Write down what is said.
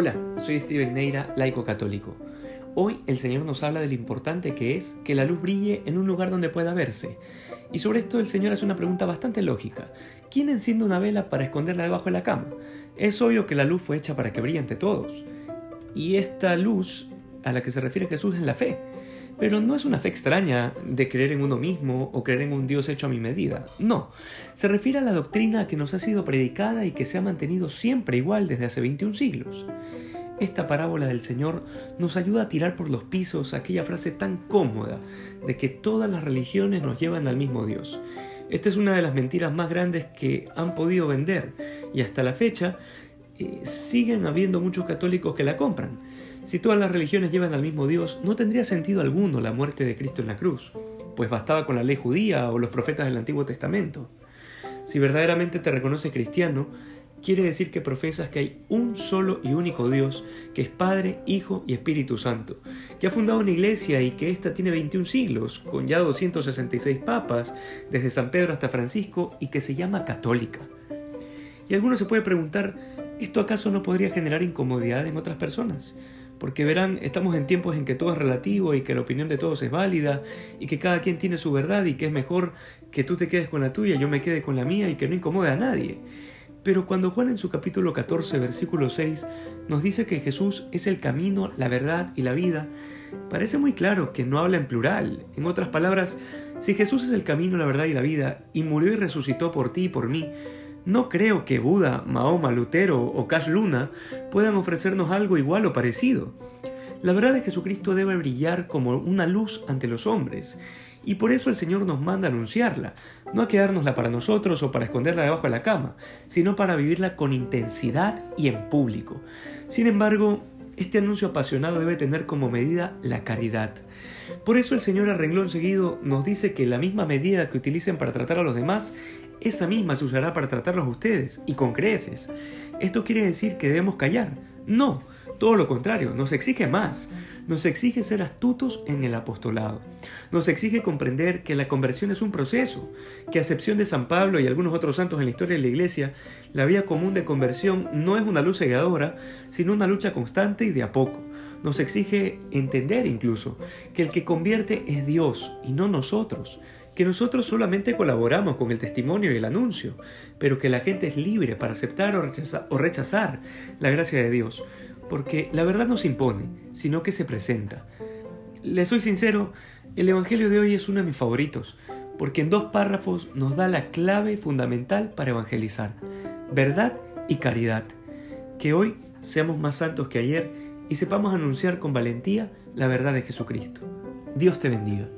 Hola, soy Steven Neira, laico católico. Hoy el Señor nos habla de lo importante que es que la luz brille en un lugar donde pueda verse. Y sobre esto el Señor hace una pregunta bastante lógica. ¿Quién enciende una vela para esconderla debajo de la cama? Es obvio que la luz fue hecha para que brille ante todos. Y esta luz a la que se refiere Jesús es la fe. Pero no es una fe extraña de creer en uno mismo o creer en un Dios hecho a mi medida. No, se refiere a la doctrina que nos ha sido predicada y que se ha mantenido siempre igual desde hace 21 siglos. Esta parábola del Señor nos ayuda a tirar por los pisos aquella frase tan cómoda de que todas las religiones nos llevan al mismo Dios. Esta es una de las mentiras más grandes que han podido vender y hasta la fecha eh, siguen habiendo muchos católicos que la compran. Si todas las religiones llevan al mismo Dios, no tendría sentido alguno la muerte de Cristo en la cruz, pues bastaba con la ley judía o los profetas del Antiguo Testamento. Si verdaderamente te reconoces cristiano, quiere decir que profesas que hay un solo y único Dios, que es Padre, Hijo y Espíritu Santo, que ha fundado una iglesia y que ésta tiene 21 siglos, con ya 266 papas, desde San Pedro hasta Francisco, y que se llama católica. Y alguno se puede preguntar, ¿esto acaso no podría generar incomodidad en otras personas? porque verán, estamos en tiempos en que todo es relativo y que la opinión de todos es válida y que cada quien tiene su verdad y que es mejor que tú te quedes con la tuya, yo me quede con la mía y que no incomode a nadie. Pero cuando Juan en su capítulo 14, versículo 6, nos dice que Jesús es el camino, la verdad y la vida, parece muy claro que no habla en plural. En otras palabras, si Jesús es el camino, la verdad y la vida, y murió y resucitó por ti y por mí, no creo que Buda, Mahoma, Lutero o Cash Luna puedan ofrecernos algo igual o parecido. La verdad de Jesucristo debe brillar como una luz ante los hombres, y por eso el Señor nos manda a anunciarla, no a quedárnosla para nosotros o para esconderla debajo de la cama, sino para vivirla con intensidad y en público. Sin embargo, este anuncio apasionado debe tener como medida la caridad. Por eso el Señor a renglón seguido nos dice que la misma medida que utilicen para tratar a los demás, esa misma se usará para tratarlos a ustedes, y con creces. ¿Esto quiere decir que debemos callar? No, todo lo contrario, nos exige más. Nos exige ser astutos en el apostolado. Nos exige comprender que la conversión es un proceso, que a excepción de San Pablo y algunos otros santos en la historia de la Iglesia, la vía común de conversión no es una luz cegadora, sino una lucha constante y de a poco. Nos exige entender incluso que el que convierte es Dios y no nosotros que nosotros solamente colaboramos con el testimonio y el anuncio, pero que la gente es libre para aceptar o rechazar, o rechazar la gracia de Dios, porque la verdad no se impone, sino que se presenta. Le soy sincero, el Evangelio de hoy es uno de mis favoritos, porque en dos párrafos nos da la clave fundamental para evangelizar, verdad y caridad. Que hoy seamos más santos que ayer y sepamos anunciar con valentía la verdad de Jesucristo. Dios te bendiga.